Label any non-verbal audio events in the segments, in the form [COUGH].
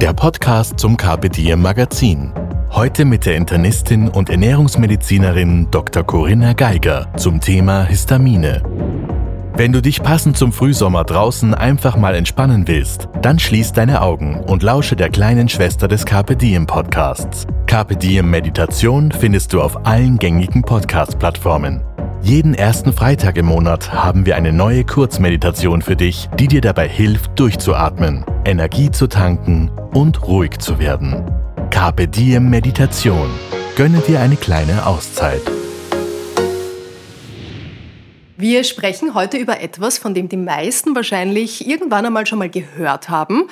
der Podcast zum Carpe Diem Magazin. Heute mit der Internistin und Ernährungsmedizinerin Dr. Corinna Geiger zum Thema Histamine. Wenn du dich passend zum Frühsommer draußen einfach mal entspannen willst, dann schließ deine Augen und lausche der kleinen Schwester des Carpe Diem Podcasts. Carpe Diem Meditation findest du auf allen gängigen Podcast-Plattformen. Jeden ersten Freitag im Monat haben wir eine neue Kurzmeditation für dich, die dir dabei hilft, durchzuatmen, Energie zu tanken und ruhig zu werden. Carpe Diem Meditation. Gönne dir eine kleine Auszeit. Wir sprechen heute über etwas, von dem die meisten wahrscheinlich irgendwann einmal schon mal gehört haben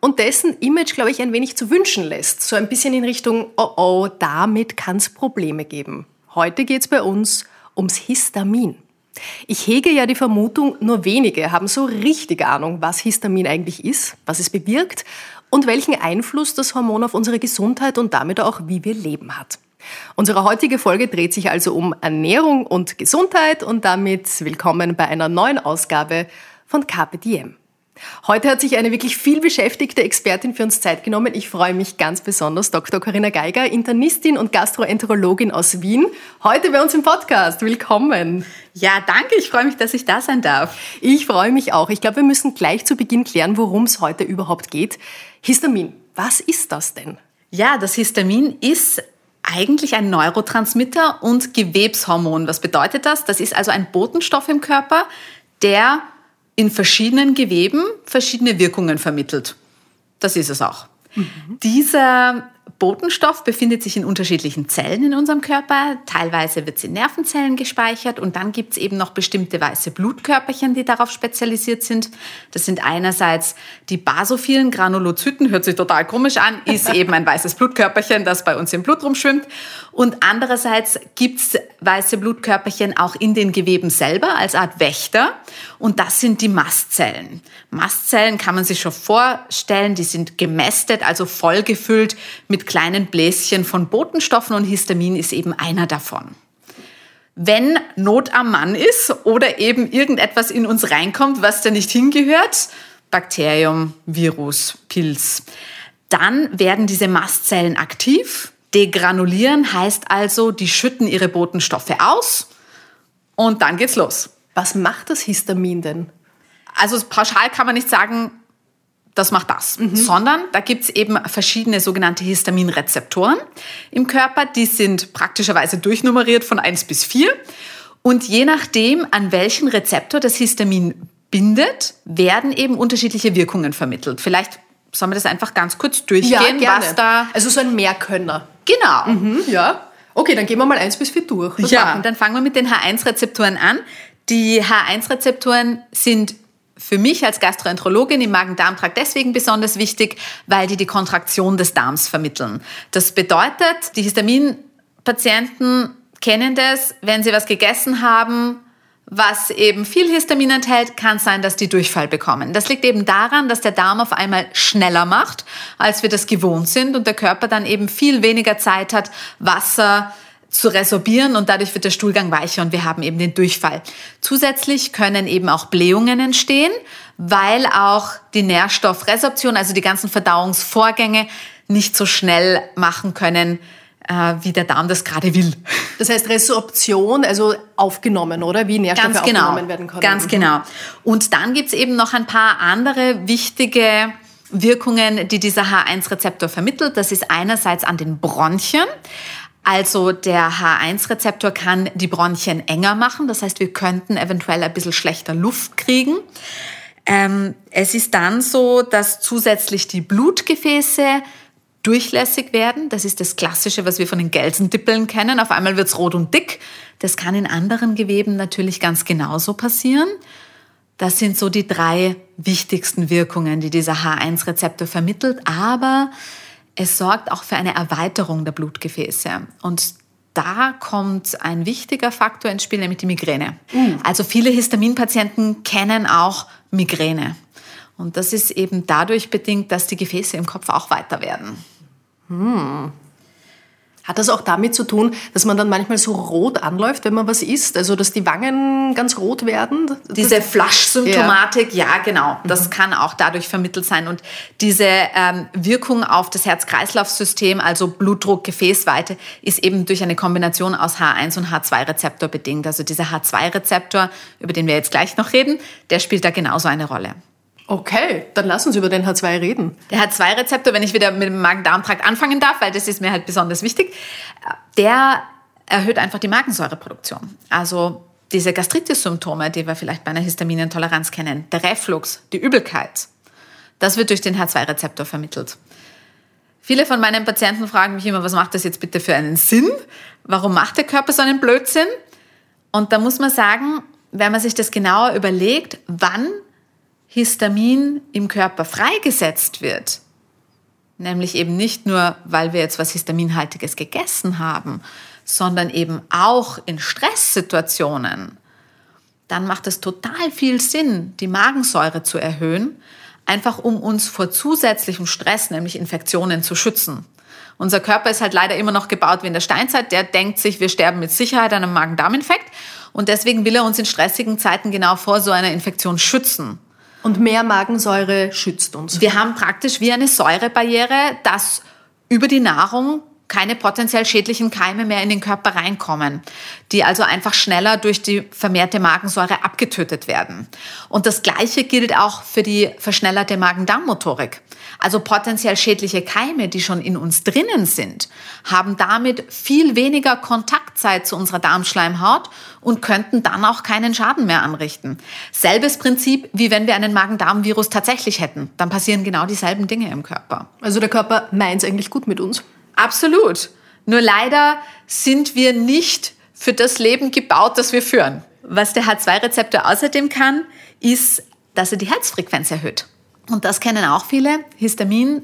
und dessen Image, glaube ich, ein wenig zu wünschen lässt. So ein bisschen in Richtung, oh oh, damit kann es Probleme geben. Heute geht es bei uns ums Histamin. Ich hege ja die Vermutung, nur wenige haben so richtig Ahnung, was Histamin eigentlich ist, was es bewirkt und welchen Einfluss das Hormon auf unsere Gesundheit und damit auch, wie wir leben hat. Unsere heutige Folge dreht sich also um Ernährung und Gesundheit und damit willkommen bei einer neuen Ausgabe von Diem. Heute hat sich eine wirklich viel beschäftigte Expertin für uns Zeit genommen. Ich freue mich ganz besonders, Dr. Corinna Geiger, Internistin und Gastroenterologin aus Wien, heute bei uns im Podcast. Willkommen. Ja, danke. Ich freue mich, dass ich da sein darf. Ich freue mich auch. Ich glaube, wir müssen gleich zu Beginn klären, worum es heute überhaupt geht. Histamin. Was ist das denn? Ja, das Histamin ist eigentlich ein Neurotransmitter und Gewebshormon. Was bedeutet das? Das ist also ein Botenstoff im Körper, der in verschiedenen Geweben verschiedene Wirkungen vermittelt. Das ist es auch. Mhm. Dieser Botenstoff befindet sich in unterschiedlichen Zellen in unserem Körper. Teilweise wird es in Nervenzellen gespeichert und dann gibt es eben noch bestimmte weiße Blutkörperchen, die darauf spezialisiert sind. Das sind einerseits die basophilen Granulozyten, hört sich total komisch an, ist eben ein weißes Blutkörperchen, das bei uns im Blut rumschwimmt. Und andererseits gibt es weiße Blutkörperchen auch in den Geweben selber als Art Wächter und das sind die Mastzellen. Mastzellen kann man sich schon vorstellen, die sind gemästet, also vollgefüllt mit kleinen Bläschen von Botenstoffen und Histamin ist eben einer davon. Wenn Not am Mann ist oder eben irgendetwas in uns reinkommt, was da nicht hingehört, Bakterium, Virus, Pilz, dann werden diese Mastzellen aktiv. Degranulieren heißt also, die schütten ihre Botenstoffe aus und dann geht's los. Was macht das Histamin denn? Also pauschal kann man nicht sagen, das macht das, mhm. sondern da gibt es eben verschiedene sogenannte Histaminrezeptoren im Körper, die sind praktischerweise durchnummeriert von 1 bis 4 und je nachdem, an welchen Rezeptor das Histamin bindet, werden eben unterschiedliche Wirkungen vermittelt. Vielleicht sollen wir das einfach ganz kurz durchgehen, ja, was da... Also so ein Mehrkönner. Genau. Mhm, ja. Okay, dann gehen wir mal 1 bis 4 durch. Was ja, dann fangen wir mit den H1-Rezeptoren an. Die H1-Rezeptoren sind für mich als Gastroenterologin im Magen-Darm-Trakt deswegen besonders wichtig, weil die die Kontraktion des Darms vermitteln. Das bedeutet, die Histaminpatienten kennen das, wenn sie was gegessen haben, was eben viel Histamin enthält, kann sein, dass die Durchfall bekommen. Das liegt eben daran, dass der Darm auf einmal schneller macht, als wir das gewohnt sind und der Körper dann eben viel weniger Zeit hat, Wasser zu resorbieren und dadurch wird der Stuhlgang weicher und wir haben eben den Durchfall. Zusätzlich können eben auch Blähungen entstehen, weil auch die Nährstoffresorption, also die ganzen Verdauungsvorgänge, nicht so schnell machen können, äh, wie der Darm das gerade will. Das heißt Resorption, also aufgenommen, oder? Wie Nährstoffe Ganz genau. aufgenommen werden können. Ganz genau. Und dann gibt's eben noch ein paar andere wichtige Wirkungen, die dieser H1-Rezeptor vermittelt. Das ist einerseits an den Bronchien. Also der H1-Rezeptor kann die Bronchien enger machen. Das heißt, wir könnten eventuell ein bisschen schlechter Luft kriegen. Ähm, es ist dann so, dass zusätzlich die Blutgefäße durchlässig werden. Das ist das Klassische, was wir von den Gelsendippeln kennen. Auf einmal wird's rot und dick. Das kann in anderen Geweben natürlich ganz genauso passieren. Das sind so die drei wichtigsten Wirkungen, die dieser H1-Rezeptor vermittelt. Aber es sorgt auch für eine Erweiterung der Blutgefäße. Und da kommt ein wichtiger Faktor ins Spiel, nämlich die Migräne. Mhm. Also viele Histaminpatienten kennen auch Migräne. Und das ist eben dadurch bedingt, dass die Gefäße im Kopf auch weiter werden. Hm. Hat das auch damit zu tun, dass man dann manchmal so rot anläuft, wenn man was isst? Also, dass die Wangen ganz rot werden? Diese Flaschsymptomatik, ja. ja, genau. Das mhm. kann auch dadurch vermittelt sein. Und diese ähm, Wirkung auf das Herz-Kreislauf-System, also Blutdruck, Gefäßweite, ist eben durch eine Kombination aus H1 und H2-Rezeptor bedingt. Also dieser H2-Rezeptor, über den wir jetzt gleich noch reden, der spielt da genauso eine Rolle. Okay, dann lass uns über den H2 reden. Der H2-Rezeptor, wenn ich wieder mit dem Magen-Darm-Trakt anfangen darf, weil das ist mir halt besonders wichtig, der erhöht einfach die Magensäureproduktion. Also diese Gastritis-Symptome, die wir vielleicht bei einer Histaminintoleranz kennen, der Reflux, die Übelkeit, das wird durch den H2-Rezeptor vermittelt. Viele von meinen Patienten fragen mich immer, was macht das jetzt bitte für einen Sinn? Warum macht der Körper so einen Blödsinn? Und da muss man sagen, wenn man sich das genauer überlegt, wann Histamin im Körper freigesetzt wird, nämlich eben nicht nur, weil wir jetzt was Histaminhaltiges gegessen haben, sondern eben auch in Stresssituationen, dann macht es total viel Sinn, die Magensäure zu erhöhen, einfach um uns vor zusätzlichem Stress, nämlich Infektionen, zu schützen. Unser Körper ist halt leider immer noch gebaut wie in der Steinzeit. Der denkt sich, wir sterben mit Sicherheit an einem Magen-Darm-Infekt. Und deswegen will er uns in stressigen Zeiten genau vor so einer Infektion schützen. Und mehr Magensäure schützt uns. Wir haben praktisch wie eine Säurebarriere, dass über die Nahrung keine potenziell schädlichen Keime mehr in den Körper reinkommen, die also einfach schneller durch die vermehrte Magensäure abgetötet werden. Und das Gleiche gilt auch für die verschnellerte Magen-Darm-Motorik. Also potenziell schädliche Keime, die schon in uns drinnen sind, haben damit viel weniger Kontaktzeit zu unserer Darmschleimhaut und könnten dann auch keinen Schaden mehr anrichten. Selbes Prinzip, wie wenn wir einen Magen-Darm-Virus tatsächlich hätten. Dann passieren genau dieselben Dinge im Körper. Also der Körper meint es eigentlich gut mit uns. Absolut. Nur leider sind wir nicht für das Leben gebaut, das wir führen. Was der H2-Rezeptor außerdem kann, ist, dass er die Herzfrequenz erhöht. Und das kennen auch viele. Histamin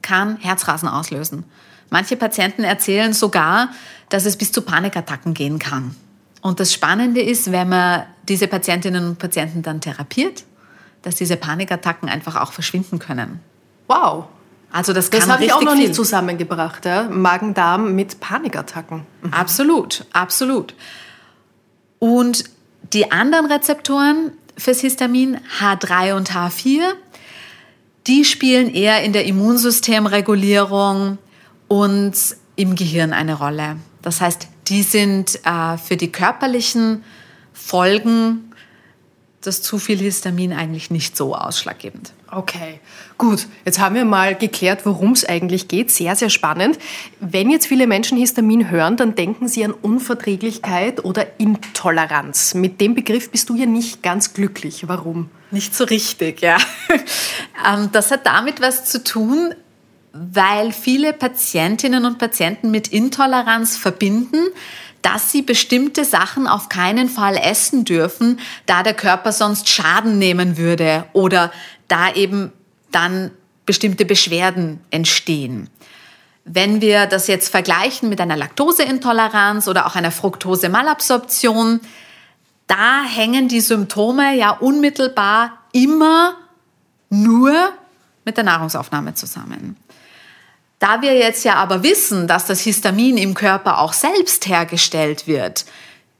kann Herzrasen auslösen. Manche Patienten erzählen sogar, dass es bis zu Panikattacken gehen kann. Und das Spannende ist, wenn man diese Patientinnen und Patienten dann therapiert, dass diese Panikattacken einfach auch verschwinden können. Wow, also das, das habe ich auch noch viel. nicht zusammengebracht. Ja? Magen-Darm mit Panikattacken. Mhm. Absolut, absolut. Und die anderen Rezeptoren fürs Histamin H3 und H4, die spielen eher in der Immunsystemregulierung und im Gehirn eine Rolle. Das heißt, die sind äh, für die körperlichen Folgen das zu viel Histamin eigentlich nicht so ausschlaggebend. Okay, gut. Jetzt haben wir mal geklärt, worum es eigentlich geht. Sehr, sehr spannend. Wenn jetzt viele Menschen Histamin hören, dann denken sie an Unverträglichkeit oder Intoleranz. Mit dem Begriff bist du ja nicht ganz glücklich. Warum? Nicht so richtig, ja. [LAUGHS] Ähm, das hat damit was zu tun, weil viele Patientinnen und Patienten mit Intoleranz verbinden, dass sie bestimmte Sachen auf keinen Fall essen dürfen, da der Körper sonst Schaden nehmen würde oder da eben dann bestimmte Beschwerden entstehen. Wenn wir das jetzt vergleichen mit einer Laktoseintoleranz oder auch einer Fructose-Malabsorption, da hängen die Symptome ja unmittelbar immer nur mit der Nahrungsaufnahme zusammen. Da wir jetzt ja aber wissen, dass das Histamin im Körper auch selbst hergestellt wird,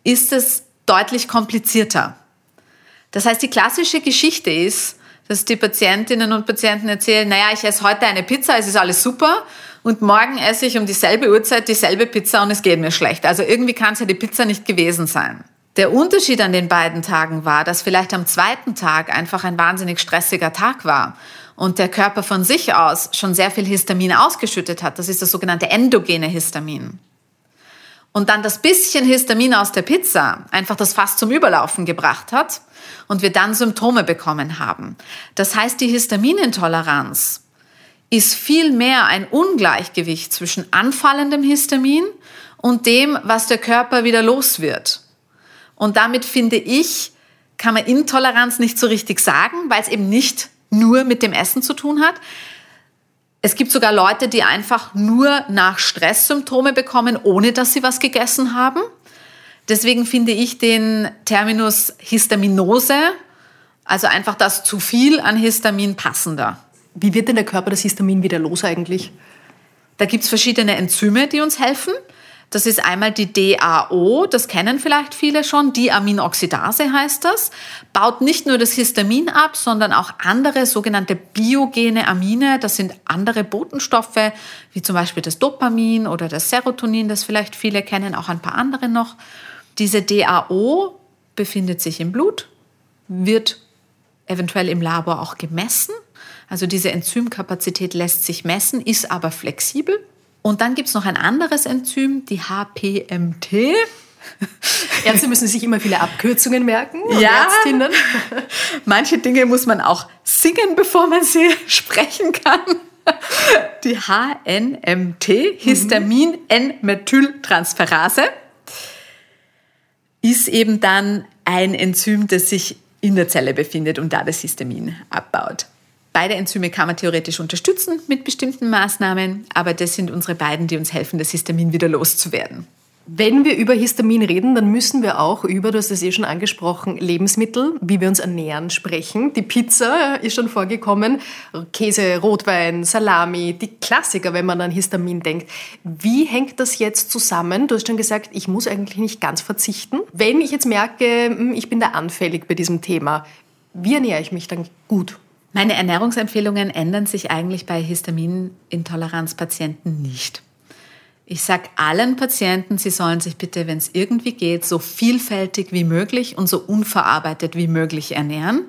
ist es deutlich komplizierter. Das heißt, die klassische Geschichte ist, dass die Patientinnen und Patienten erzählen, naja, ich esse heute eine Pizza, es ist alles super und morgen esse ich um dieselbe Uhrzeit dieselbe Pizza und es geht mir schlecht. Also irgendwie kann es ja die Pizza nicht gewesen sein. Der Unterschied an den beiden Tagen war, dass vielleicht am zweiten Tag einfach ein wahnsinnig stressiger Tag war und der Körper von sich aus schon sehr viel Histamin ausgeschüttet hat. Das ist das sogenannte endogene Histamin. Und dann das bisschen Histamin aus der Pizza einfach das Fass zum Überlaufen gebracht hat und wir dann Symptome bekommen haben. Das heißt, die Histaminintoleranz ist vielmehr ein Ungleichgewicht zwischen anfallendem Histamin und dem, was der Körper wieder los wird. Und damit finde ich, kann man Intoleranz nicht so richtig sagen, weil es eben nicht nur mit dem Essen zu tun hat. Es gibt sogar Leute, die einfach nur nach Stresssymptome bekommen, ohne dass sie was gegessen haben. Deswegen finde ich den Terminus Histaminose, also einfach das zu viel an Histamin passender. Wie wird denn der Körper das Histamin wieder los eigentlich? Da gibt es verschiedene Enzyme, die uns helfen. Das ist einmal die DAO, das kennen vielleicht viele schon, Diaminoxidase heißt das, baut nicht nur das Histamin ab, sondern auch andere sogenannte biogene Amine, das sind andere Botenstoffe, wie zum Beispiel das Dopamin oder das Serotonin, das vielleicht viele kennen, auch ein paar andere noch. Diese DAO befindet sich im Blut, wird eventuell im Labor auch gemessen. Also diese Enzymkapazität lässt sich messen, ist aber flexibel. Und dann gibt es noch ein anderes Enzym, die HPMT. [LAUGHS] Ärzte müssen sich immer viele Abkürzungen merken. ja. Ärztinnen. [LAUGHS] Manche Dinge muss man auch singen, bevor man sie [LAUGHS] sprechen kann. Die HNMT, Histamin-N-Methyltransferase, ist eben dann ein Enzym, das sich in der Zelle befindet und da das Histamin abbaut. Beide Enzyme kann man theoretisch unterstützen mit bestimmten Maßnahmen, aber das sind unsere beiden, die uns helfen, das Histamin wieder loszuwerden. Wenn wir über Histamin reden, dann müssen wir auch über, du hast es eh schon angesprochen, Lebensmittel, wie wir uns ernähren, sprechen. Die Pizza ist schon vorgekommen, Käse, Rotwein, Salami, die Klassiker, wenn man an Histamin denkt. Wie hängt das jetzt zusammen? Du hast schon gesagt, ich muss eigentlich nicht ganz verzichten. Wenn ich jetzt merke, hm, ich bin da anfällig bei diesem Thema, wie ernähre ich mich dann gut? Meine Ernährungsempfehlungen ändern sich eigentlich bei Histaminintoleranzpatienten nicht. Ich sage allen Patienten, sie sollen sich bitte, wenn es irgendwie geht, so vielfältig wie möglich und so unverarbeitet wie möglich ernähren,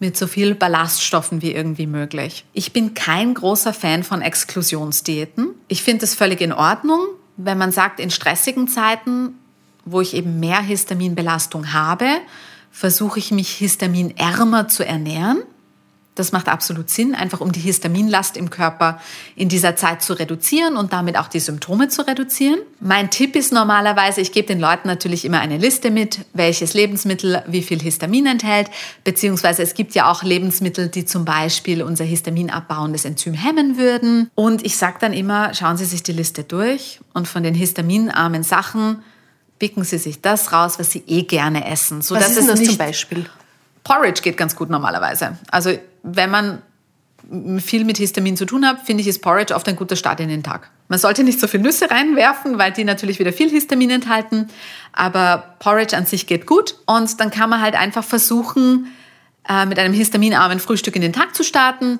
mit so viel Ballaststoffen wie irgendwie möglich. Ich bin kein großer Fan von Exklusionsdiäten. Ich finde es völlig in Ordnung, wenn man sagt, in stressigen Zeiten, wo ich eben mehr Histaminbelastung habe, versuche ich mich histaminärmer zu ernähren. Das macht absolut Sinn, einfach um die Histaminlast im Körper in dieser Zeit zu reduzieren und damit auch die Symptome zu reduzieren. Mein Tipp ist normalerweise, ich gebe den Leuten natürlich immer eine Liste mit, welches Lebensmittel wie viel Histamin enthält, beziehungsweise es gibt ja auch Lebensmittel, die zum Beispiel unser histaminabbauendes Enzym hemmen würden. Und ich sage dann immer, schauen Sie sich die Liste durch und von den histaminarmen Sachen picken Sie sich das raus, was Sie eh gerne essen. So, was ist denn das zum Beispiel? Porridge geht ganz gut normalerweise. Also wenn man viel mit Histamin zu tun hat, finde ich, ist Porridge oft ein guter Start in den Tag. Man sollte nicht so viel Nüsse reinwerfen, weil die natürlich wieder viel Histamin enthalten. Aber Porridge an sich geht gut. Und dann kann man halt einfach versuchen, äh, mit einem histaminarmen Frühstück in den Tag zu starten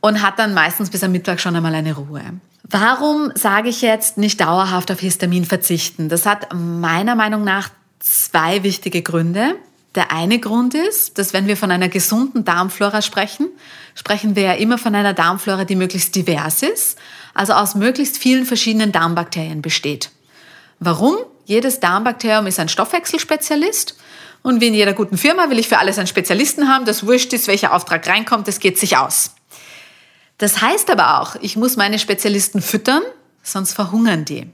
und hat dann meistens bis am Mittag schon einmal eine Ruhe. Warum sage ich jetzt nicht dauerhaft auf Histamin verzichten? Das hat meiner Meinung nach zwei wichtige Gründe. Der eine Grund ist, dass wenn wir von einer gesunden Darmflora sprechen, sprechen wir ja immer von einer Darmflora, die möglichst divers ist, also aus möglichst vielen verschiedenen Darmbakterien besteht. Warum? Jedes Darmbakterium ist ein Stoffwechselspezialist und wie in jeder guten Firma will ich für alles einen Spezialisten haben, das wurscht ist, welcher Auftrag reinkommt, das geht sich aus. Das heißt aber auch, ich muss meine Spezialisten füttern, sonst verhungern die.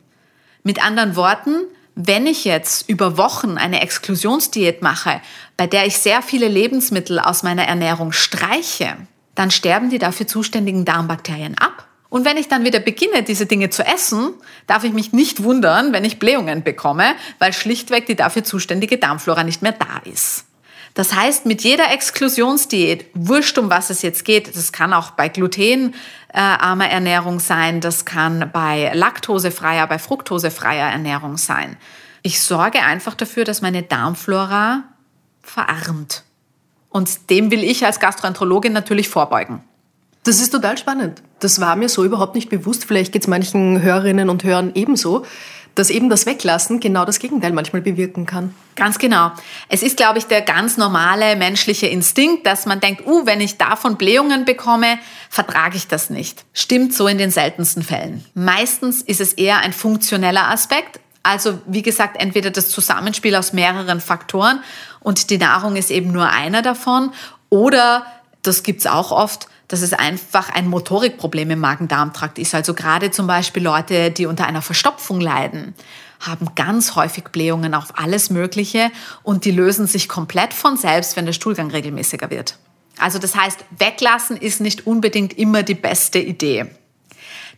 Mit anderen Worten, wenn ich jetzt über Wochen eine Exklusionsdiät mache, bei der ich sehr viele Lebensmittel aus meiner Ernährung streiche, dann sterben die dafür zuständigen Darmbakterien ab. Und wenn ich dann wieder beginne, diese Dinge zu essen, darf ich mich nicht wundern, wenn ich Blähungen bekomme, weil schlichtweg die dafür zuständige Darmflora nicht mehr da ist. Das heißt, mit jeder Exklusionsdiät, wurscht um was es jetzt geht, das kann auch bei glutenarmer Ernährung sein, das kann bei laktosefreier, bei fruktosefreier Ernährung sein. Ich sorge einfach dafür, dass meine Darmflora verarmt. Und dem will ich als Gastroenterologin natürlich vorbeugen. Das ist total spannend. Das war mir so überhaupt nicht bewusst. Vielleicht geht es manchen Hörerinnen und Hörern ebenso dass eben das Weglassen genau das Gegenteil manchmal bewirken kann. Ganz genau. Es ist, glaube ich, der ganz normale menschliche Instinkt, dass man denkt, uh, wenn ich davon Blähungen bekomme, vertrage ich das nicht. Stimmt so in den seltensten Fällen. Meistens ist es eher ein funktioneller Aspekt. Also, wie gesagt, entweder das Zusammenspiel aus mehreren Faktoren und die Nahrung ist eben nur einer davon oder, das gibt's auch oft, dass es einfach ein Motorikproblem im Magen-Darm-Trakt ist. Also gerade zum Beispiel Leute, die unter einer Verstopfung leiden, haben ganz häufig Blähungen auf alles Mögliche und die lösen sich komplett von selbst, wenn der Stuhlgang regelmäßiger wird. Also das heißt, weglassen ist nicht unbedingt immer die beste Idee.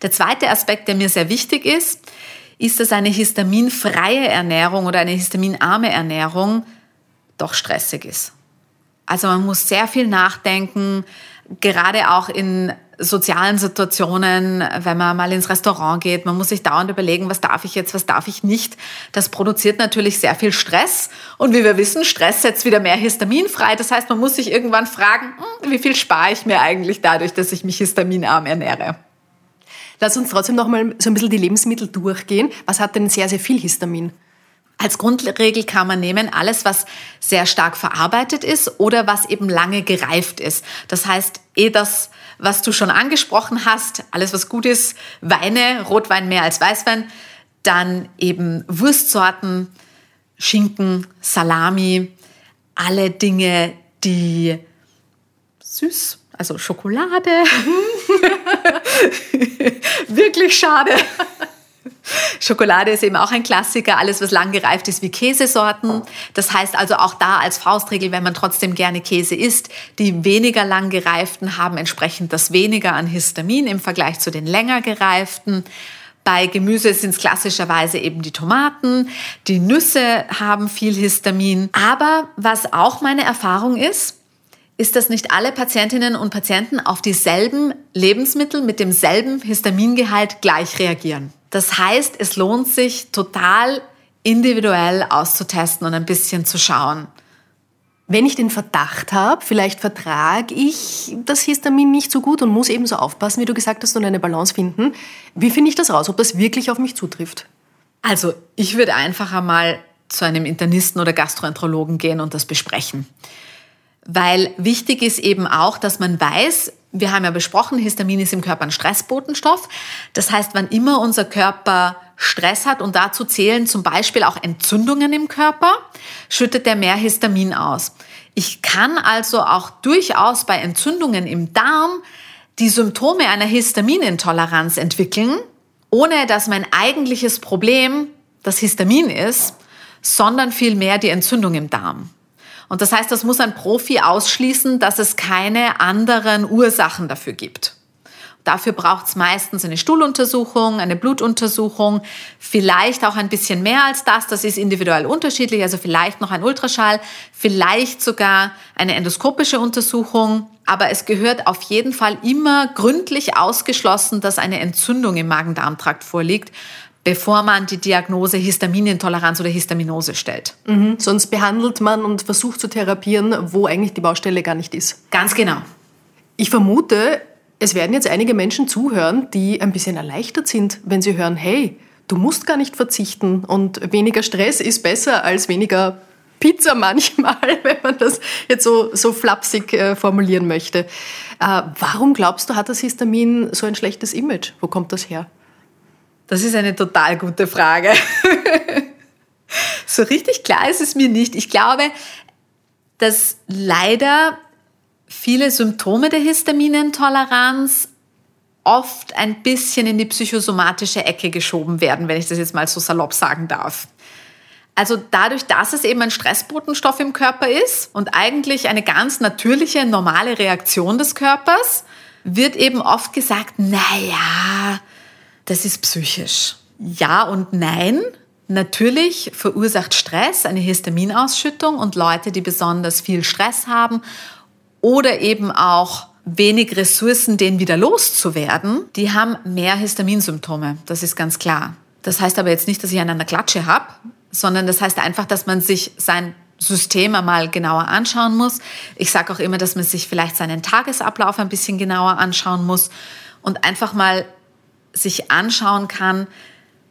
Der zweite Aspekt, der mir sehr wichtig ist, ist, dass eine histaminfreie Ernährung oder eine histaminarme Ernährung doch stressig ist. Also man muss sehr viel nachdenken, gerade auch in sozialen Situationen, wenn man mal ins Restaurant geht, man muss sich dauernd überlegen, was darf ich jetzt, was darf ich nicht. Das produziert natürlich sehr viel Stress. Und wie wir wissen, Stress setzt wieder mehr Histamin frei. Das heißt, man muss sich irgendwann fragen, hm, wie viel spare ich mir eigentlich dadurch, dass ich mich histaminarm ernähre. Lass uns trotzdem noch mal so ein bisschen die Lebensmittel durchgehen. Was hat denn sehr, sehr viel Histamin? Als Grundregel kann man nehmen alles, was sehr stark verarbeitet ist oder was eben lange gereift ist. Das heißt, eh das, was du schon angesprochen hast, alles was gut ist, Weine, Rotwein mehr als Weißwein, dann eben Wurstsorten, Schinken, Salami, alle Dinge, die süß, also Schokolade, [LAUGHS] [LAUGHS] wirklich schade. Schokolade ist eben auch ein Klassiker. Alles, was lang gereift ist, wie Käsesorten. Das heißt also auch da als Faustregel, wenn man trotzdem gerne Käse isst, die weniger lang gereiften haben entsprechend das weniger an Histamin im Vergleich zu den länger gereiften. Bei Gemüse sind es klassischerweise eben die Tomaten. Die Nüsse haben viel Histamin. Aber was auch meine Erfahrung ist, ist, dass nicht alle Patientinnen und Patienten auf dieselben Lebensmittel mit demselben Histamingehalt gleich reagieren. Das heißt, es lohnt sich total individuell auszutesten und ein bisschen zu schauen. Wenn ich den Verdacht habe, vielleicht vertrage ich das Histamin nicht so gut und muss eben so aufpassen, wie du gesagt hast, und eine Balance finden. Wie finde ich das raus, ob das wirklich auf mich zutrifft? Also, ich würde einfach einmal zu einem Internisten oder Gastroenterologen gehen und das besprechen. Weil wichtig ist eben auch, dass man weiß, wir haben ja besprochen, Histamin ist im Körper ein Stressbotenstoff. Das heißt, wann immer unser Körper Stress hat und dazu zählen zum Beispiel auch Entzündungen im Körper, schüttet er mehr Histamin aus. Ich kann also auch durchaus bei Entzündungen im Darm die Symptome einer Histaminintoleranz entwickeln, ohne dass mein eigentliches Problem das Histamin ist, sondern vielmehr die Entzündung im Darm. Und das heißt, das muss ein Profi ausschließen, dass es keine anderen Ursachen dafür gibt. Dafür braucht es meistens eine Stuhluntersuchung, eine Blutuntersuchung, vielleicht auch ein bisschen mehr als das. Das ist individuell unterschiedlich, also vielleicht noch ein Ultraschall, vielleicht sogar eine endoskopische Untersuchung. Aber es gehört auf jeden Fall immer gründlich ausgeschlossen, dass eine Entzündung im Magen-Darm-Trakt vorliegt, bevor man die Diagnose Histaminintoleranz oder Histaminose stellt. Mhm. Sonst behandelt man und versucht zu therapieren, wo eigentlich die Baustelle gar nicht ist. Ganz genau. Ich vermute, es werden jetzt einige Menschen zuhören, die ein bisschen erleichtert sind, wenn sie hören, hey, du musst gar nicht verzichten und weniger Stress ist besser als weniger Pizza manchmal, [LAUGHS] wenn man das jetzt so, so flapsig äh, formulieren möchte. Äh, warum glaubst du, hat das Histamin so ein schlechtes Image? Wo kommt das her? Das ist eine total gute Frage. [LAUGHS] so richtig klar ist es mir nicht. Ich glaube, dass leider viele Symptome der Histaminintoleranz oft ein bisschen in die psychosomatische Ecke geschoben werden, wenn ich das jetzt mal so salopp sagen darf. Also dadurch, dass es eben ein Stressbotenstoff im Körper ist und eigentlich eine ganz natürliche, normale Reaktion des Körpers, wird eben oft gesagt, naja, das ist psychisch. Ja und nein. Natürlich verursacht Stress eine Histaminausschüttung und Leute, die besonders viel Stress haben oder eben auch wenig Ressourcen, denen wieder loszuwerden, die haben mehr Histaminsymptome. Das ist ganz klar. Das heißt aber jetzt nicht, dass ich einen an der Klatsche habe, sondern das heißt einfach, dass man sich sein System einmal genauer anschauen muss. Ich sage auch immer, dass man sich vielleicht seinen Tagesablauf ein bisschen genauer anschauen muss und einfach mal sich anschauen kann,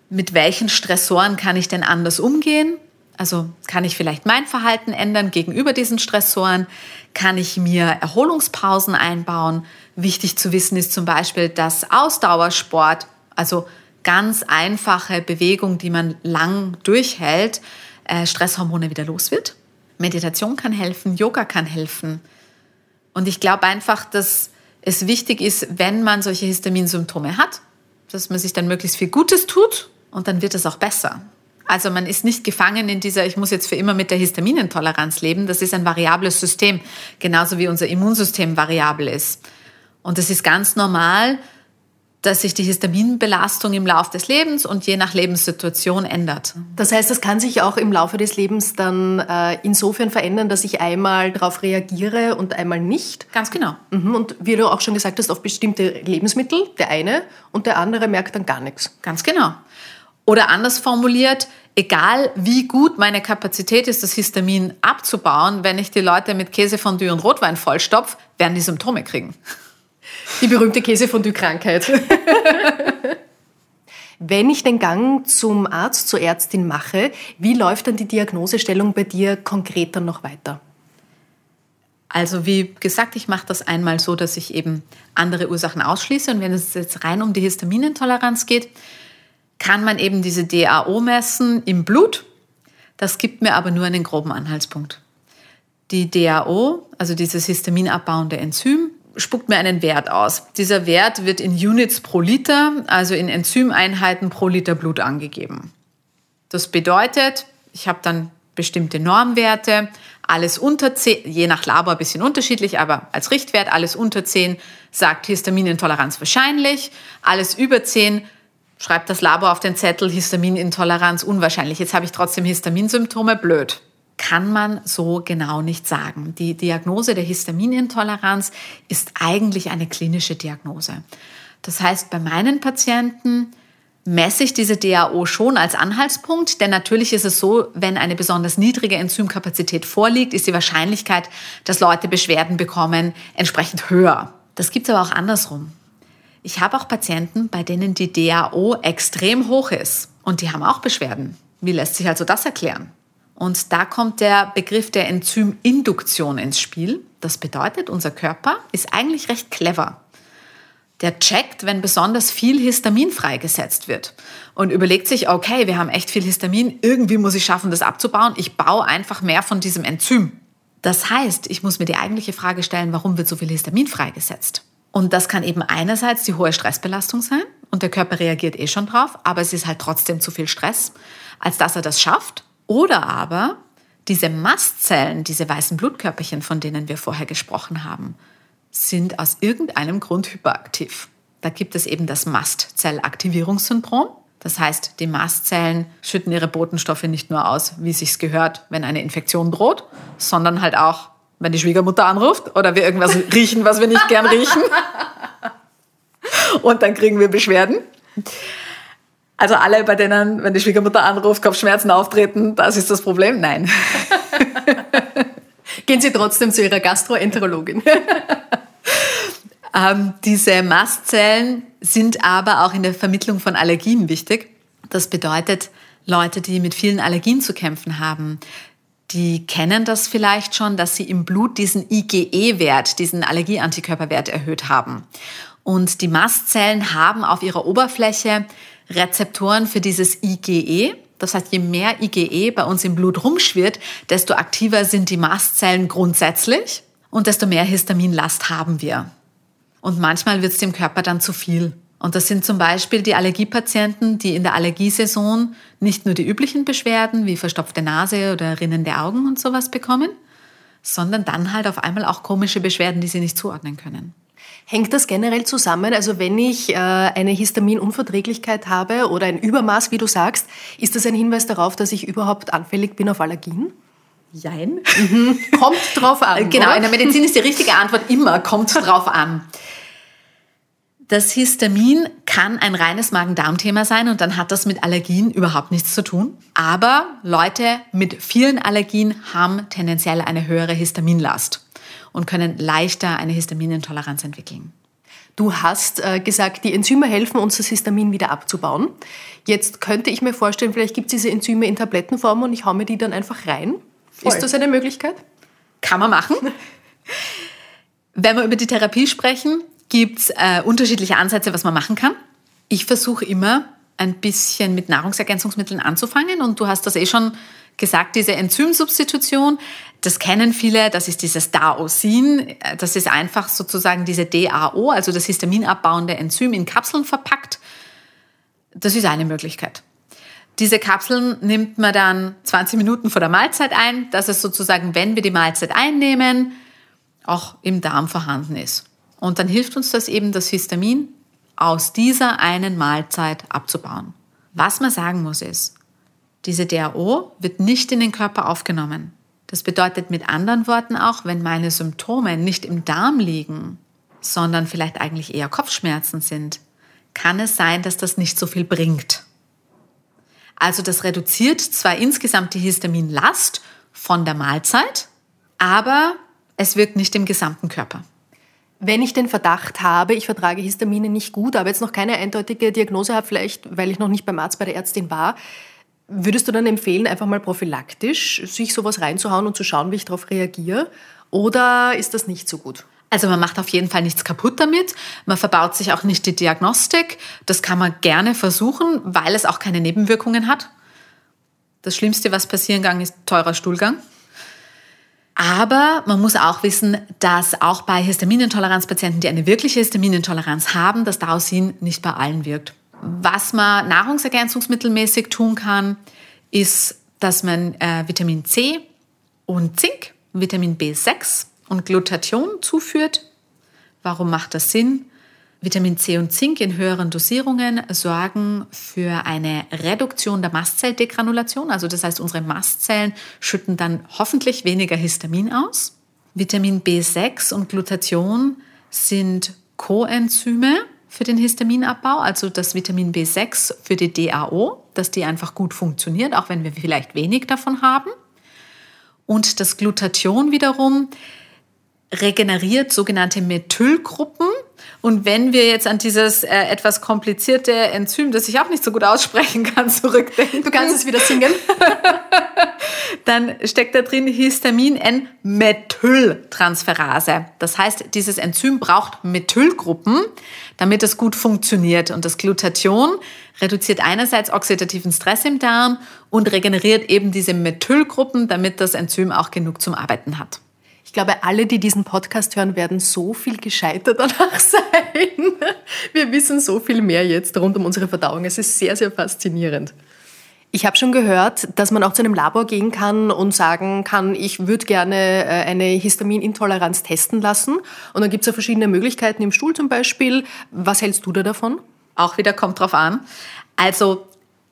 mit welchen Stressoren kann ich denn anders umgehen? Also kann ich vielleicht mein Verhalten ändern gegenüber diesen Stressoren? Kann ich mir Erholungspausen einbauen? Wichtig zu wissen ist zum Beispiel, dass Ausdauersport, also ganz einfache Bewegung, die man lang durchhält, äh, Stresshormone wieder los wird. Meditation kann helfen, Yoga kann helfen. Und ich glaube einfach, dass es wichtig ist, wenn man solche Histaminsymptome hat, dass man sich dann möglichst viel Gutes tut und dann wird es auch besser. Also man ist nicht gefangen in dieser, ich muss jetzt für immer mit der Histaminintoleranz leben. Das ist ein variables System, genauso wie unser Immunsystem variabel ist. Und es ist ganz normal, dass sich die Histaminbelastung im Laufe des Lebens und je nach Lebenssituation ändert. Das heißt, das kann sich auch im Laufe des Lebens dann äh, insofern verändern, dass ich einmal darauf reagiere und einmal nicht. Ganz genau. Mhm. Und wie du auch schon gesagt hast, auf bestimmte Lebensmittel, der eine und der andere merkt dann gar nichts. Ganz genau. Oder anders formuliert, egal wie gut meine Kapazität ist, das Histamin abzubauen, wenn ich die Leute mit Käsefondue und Rotwein vollstopf, werden die Symptome kriegen. Die berühmte Käsefondue-Krankheit. [LAUGHS] Wenn ich den Gang zum Arzt, zur Ärztin mache, wie läuft dann die Diagnosestellung bei dir konkret dann noch weiter? Also wie gesagt, ich mache das einmal so, dass ich eben andere Ursachen ausschließe. Und wenn es jetzt rein um die Histaminintoleranz geht, kann man eben diese DAO messen im Blut. Das gibt mir aber nur einen groben Anhaltspunkt. Die DAO, also dieses histaminabbauende Enzym, spuckt mir einen Wert aus. Dieser Wert wird in Units pro Liter, also in Enzymeinheiten pro Liter Blut angegeben. Das bedeutet, ich habe dann bestimmte Normwerte, alles unter 10, je nach Labor ein bisschen unterschiedlich, aber als Richtwert alles unter 10 sagt Histaminintoleranz wahrscheinlich, alles über 10 schreibt das Labor auf den Zettel Histaminintoleranz unwahrscheinlich. Jetzt habe ich trotzdem Histaminsymptome, blöd kann man so genau nicht sagen. Die Diagnose der Histaminintoleranz ist eigentlich eine klinische Diagnose. Das heißt, bei meinen Patienten messe ich diese DAO schon als Anhaltspunkt, denn natürlich ist es so, wenn eine besonders niedrige Enzymkapazität vorliegt, ist die Wahrscheinlichkeit, dass Leute Beschwerden bekommen, entsprechend höher. Das gibt es aber auch andersrum. Ich habe auch Patienten, bei denen die DAO extrem hoch ist und die haben auch Beschwerden. Wie lässt sich also das erklären? Und da kommt der Begriff der Enzyminduktion ins Spiel. Das bedeutet, unser Körper ist eigentlich recht clever. Der checkt, wenn besonders viel Histamin freigesetzt wird und überlegt sich, okay, wir haben echt viel Histamin, irgendwie muss ich schaffen, das abzubauen. Ich baue einfach mehr von diesem Enzym. Das heißt, ich muss mir die eigentliche Frage stellen, warum wird so viel Histamin freigesetzt? Und das kann eben einerseits die hohe Stressbelastung sein und der Körper reagiert eh schon drauf, aber es ist halt trotzdem zu viel Stress, als dass er das schafft. Oder aber diese Mastzellen, diese weißen Blutkörperchen, von denen wir vorher gesprochen haben, sind aus irgendeinem Grund hyperaktiv. Da gibt es eben das Mastzellaktivierungssyndrom. Das heißt, die Mastzellen schütten ihre Botenstoffe nicht nur aus, wie es sich gehört, wenn eine Infektion droht, sondern halt auch, wenn die Schwiegermutter anruft oder wir irgendwas [LAUGHS] riechen, was wir nicht gern riechen. Und dann kriegen wir Beschwerden. Also alle, bei denen, wenn die Schwiegermutter anruft, Kopfschmerzen auftreten, das ist das Problem? Nein. [LAUGHS] Gehen Sie trotzdem zu Ihrer Gastroenterologin. [LAUGHS] ähm, diese Mastzellen sind aber auch in der Vermittlung von Allergien wichtig. Das bedeutet, Leute, die mit vielen Allergien zu kämpfen haben, die kennen das vielleicht schon, dass sie im Blut diesen IgE-Wert, diesen Allergieantikörperwert erhöht haben. Und die Mastzellen haben auf ihrer Oberfläche Rezeptoren für dieses IgE. Das heißt, je mehr IgE bei uns im Blut rumschwirrt, desto aktiver sind die Mastzellen grundsätzlich und desto mehr Histaminlast haben wir. Und manchmal wird es dem Körper dann zu viel. Und das sind zum Beispiel die Allergiepatienten, die in der Allergiesaison nicht nur die üblichen Beschwerden wie verstopfte Nase oder rinnende Augen und sowas bekommen, sondern dann halt auf einmal auch komische Beschwerden, die sie nicht zuordnen können. Hängt das generell zusammen? Also wenn ich äh, eine Histaminunverträglichkeit habe oder ein Übermaß, wie du sagst, ist das ein Hinweis darauf, dass ich überhaupt anfällig bin auf Allergien? Jein. Mhm. Kommt [LAUGHS] drauf an. Genau, oder? in der Medizin ist die richtige Antwort immer, kommt drauf an. Das Histamin kann ein reines Magen-Darm-Thema sein und dann hat das mit Allergien überhaupt nichts zu tun. Aber Leute mit vielen Allergien haben tendenziell eine höhere Histaminlast und können leichter eine Histaminintoleranz entwickeln. Du hast äh, gesagt, die Enzyme helfen uns, das Histamin wieder abzubauen. Jetzt könnte ich mir vorstellen, vielleicht gibt es diese Enzyme in Tablettenform und ich haue mir die dann einfach rein. Voll. Ist das eine Möglichkeit? Kann man machen. [LAUGHS] Wenn wir über die Therapie sprechen, gibt es äh, unterschiedliche Ansätze, was man machen kann. Ich versuche immer, ein bisschen mit Nahrungsergänzungsmitteln anzufangen und du hast das eh schon gesagt, diese Enzymsubstitution, das kennen viele, das ist dieses Daosin, das ist einfach sozusagen diese DAO, also das histaminabbauende Enzym in Kapseln verpackt. Das ist eine Möglichkeit. Diese Kapseln nimmt man dann 20 Minuten vor der Mahlzeit ein, dass es sozusagen, wenn wir die Mahlzeit einnehmen, auch im Darm vorhanden ist. Und dann hilft uns das eben, das Histamin aus dieser einen Mahlzeit abzubauen. Was man sagen muss ist, diese DAO wird nicht in den Körper aufgenommen. Das bedeutet mit anderen Worten auch, wenn meine Symptome nicht im Darm liegen, sondern vielleicht eigentlich eher Kopfschmerzen sind, kann es sein, dass das nicht so viel bringt. Also das reduziert zwar insgesamt die Histaminlast von der Mahlzeit, aber es wirkt nicht im gesamten Körper. Wenn ich den Verdacht habe, ich vertrage Histamine nicht gut, aber jetzt noch keine eindeutige Diagnose habe, vielleicht weil ich noch nicht beim Arzt bei der Ärztin war, würdest du dann empfehlen, einfach mal prophylaktisch sich sowas reinzuhauen und zu schauen, wie ich darauf reagiere? Oder ist das nicht so gut? Also man macht auf jeden Fall nichts kaputt damit. Man verbaut sich auch nicht die Diagnostik. Das kann man gerne versuchen, weil es auch keine Nebenwirkungen hat. Das Schlimmste, was passieren kann, ist teurer Stuhlgang. Aber man muss auch wissen, dass auch bei Histaminintoleranzpatienten, die eine wirkliche Histaminintoleranz haben, das Dausin nicht bei allen wirkt. Was man nahrungsergänzungsmittelmäßig tun kann, ist, dass man äh, Vitamin C und Zink, Vitamin B6 und Glutathion zuführt. Warum macht das Sinn? Vitamin C und Zink in höheren Dosierungen sorgen für eine Reduktion der Mastzelldegranulation. Also das heißt, unsere Mastzellen schütten dann hoffentlich weniger Histamin aus. Vitamin B6 und Glutathion sind Coenzyme für den Histaminabbau, also das Vitamin B6 für die DAO, dass die einfach gut funktioniert, auch wenn wir vielleicht wenig davon haben. Und das Glutathion wiederum regeneriert sogenannte Methylgruppen. Und wenn wir jetzt an dieses äh, etwas komplizierte Enzym, das ich auch nicht so gut aussprechen kann, zurückdenken. Du kannst es wieder singen. [LAUGHS] dann steckt da drin Histamin-N-Methyltransferase. Das heißt, dieses Enzym braucht Methylgruppen, damit es gut funktioniert. Und das Glutathion reduziert einerseits oxidativen Stress im Darm und regeneriert eben diese Methylgruppen, damit das Enzym auch genug zum Arbeiten hat glaube, alle, die diesen Podcast hören, werden so viel gescheiter danach [LAUGHS] sein. Wir wissen so viel mehr jetzt rund um unsere Verdauung. Es ist sehr, sehr faszinierend. Ich habe schon gehört, dass man auch zu einem Labor gehen kann und sagen kann, ich würde gerne äh, eine Histaminintoleranz testen lassen. Und dann gibt es ja verschiedene Möglichkeiten im Stuhl zum Beispiel. Was hältst du da davon? Auch wieder kommt drauf an. Also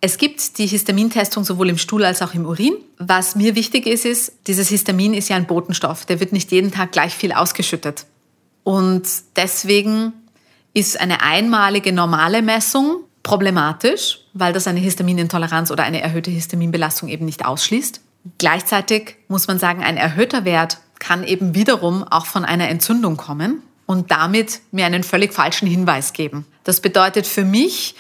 es gibt die Histamintestung sowohl im Stuhl als auch im Urin. Was mir wichtig ist, ist, dieses Histamin ist ja ein Botenstoff. Der wird nicht jeden Tag gleich viel ausgeschüttet. Und deswegen ist eine einmalige normale Messung problematisch, weil das eine Histaminintoleranz oder eine erhöhte Histaminbelastung eben nicht ausschließt. Gleichzeitig muss man sagen, ein erhöhter Wert kann eben wiederum auch von einer Entzündung kommen und damit mir einen völlig falschen Hinweis geben. Das bedeutet für mich,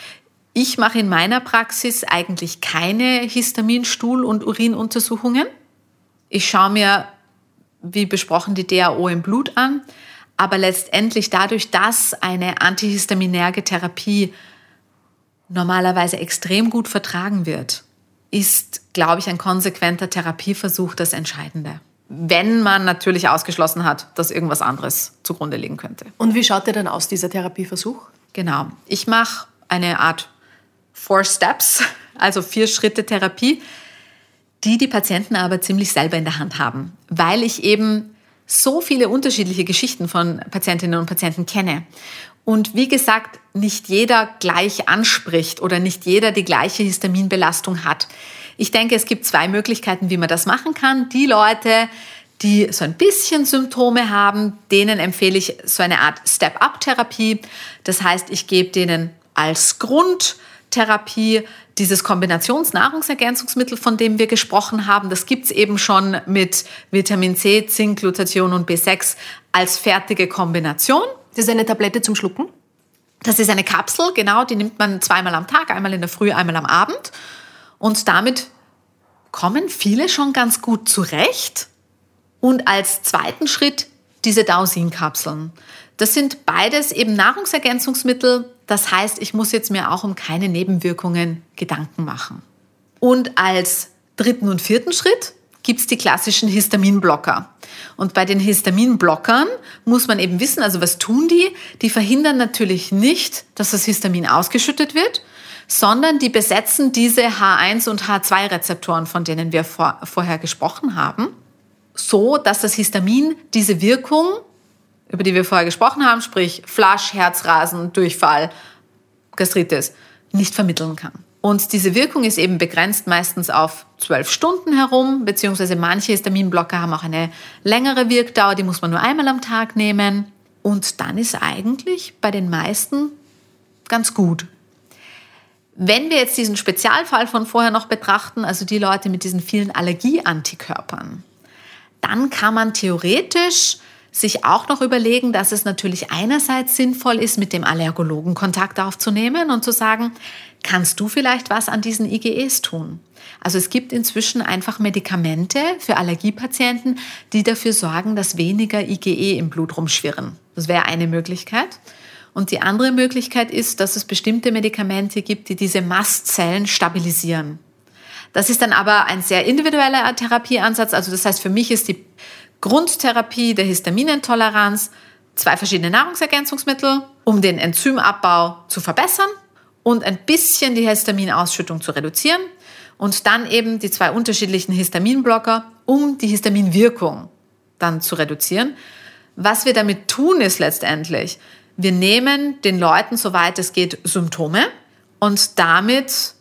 ich mache in meiner Praxis eigentlich keine Histaminstuhl- und Urinuntersuchungen. Ich schaue mir, wie besprochen, die DAO im Blut an. Aber letztendlich dadurch, dass eine antihistaminerge Therapie normalerweise extrem gut vertragen wird, ist, glaube ich, ein konsequenter Therapieversuch das Entscheidende. Wenn man natürlich ausgeschlossen hat, dass irgendwas anderes zugrunde liegen könnte. Und wie schaut der dann aus, dieser Therapieversuch? Genau. Ich mache eine Art Four Steps, also vier Schritte Therapie, die die Patienten aber ziemlich selber in der Hand haben, weil ich eben so viele unterschiedliche Geschichten von Patientinnen und Patienten kenne. Und wie gesagt, nicht jeder gleich anspricht oder nicht jeder die gleiche Histaminbelastung hat. Ich denke, es gibt zwei Möglichkeiten, wie man das machen kann. Die Leute, die so ein bisschen Symptome haben, denen empfehle ich so eine Art Step-up-Therapie. Das heißt, ich gebe denen als Grund Therapie, dieses Kombinationsnahrungsergänzungsmittel, von dem wir gesprochen haben, das gibt es eben schon mit Vitamin C, Zink, Glutathion und B6 als fertige Kombination. Das ist eine Tablette zum Schlucken? Das ist eine Kapsel, genau, die nimmt man zweimal am Tag, einmal in der Früh, einmal am Abend. Und damit kommen viele schon ganz gut zurecht. Und als zweiten Schritt diese Dausin-Kapseln. Das sind beides eben Nahrungsergänzungsmittel, das heißt, ich muss jetzt mir auch um keine Nebenwirkungen Gedanken machen. Und als dritten und vierten Schritt gibt es die klassischen Histaminblocker. Und bei den Histaminblockern muss man eben wissen, also was tun die? Die verhindern natürlich nicht, dass das Histamin ausgeschüttet wird, sondern die besetzen diese H1 und H2 Rezeptoren, von denen wir vor, vorher gesprochen haben, so dass das Histamin diese Wirkung über die wir vorher gesprochen haben, sprich Flasch, Herzrasen, Durchfall, Gastritis nicht vermitteln kann. Und diese Wirkung ist eben begrenzt meistens auf zwölf Stunden herum, beziehungsweise manche Histaminblocker haben auch eine längere Wirkdauer, die muss man nur einmal am Tag nehmen. Und dann ist eigentlich bei den meisten ganz gut. Wenn wir jetzt diesen Spezialfall von vorher noch betrachten, also die Leute mit diesen vielen Allergieantikörpern, dann kann man theoretisch sich auch noch überlegen, dass es natürlich einerseits sinnvoll ist, mit dem Allergologen Kontakt aufzunehmen und zu sagen, kannst du vielleicht was an diesen IgEs tun? Also es gibt inzwischen einfach Medikamente für Allergiepatienten, die dafür sorgen, dass weniger IgE im Blut rumschwirren. Das wäre eine Möglichkeit. Und die andere Möglichkeit ist, dass es bestimmte Medikamente gibt, die diese Mastzellen stabilisieren. Das ist dann aber ein sehr individueller Therapieansatz. Also das heißt, für mich ist die Grundtherapie der Histaminintoleranz, zwei verschiedene Nahrungsergänzungsmittel, um den Enzymabbau zu verbessern und ein bisschen die Histaminausschüttung zu reduzieren und dann eben die zwei unterschiedlichen Histaminblocker, um die Histaminwirkung dann zu reduzieren. Was wir damit tun, ist letztendlich, wir nehmen den Leuten, soweit es geht, Symptome und damit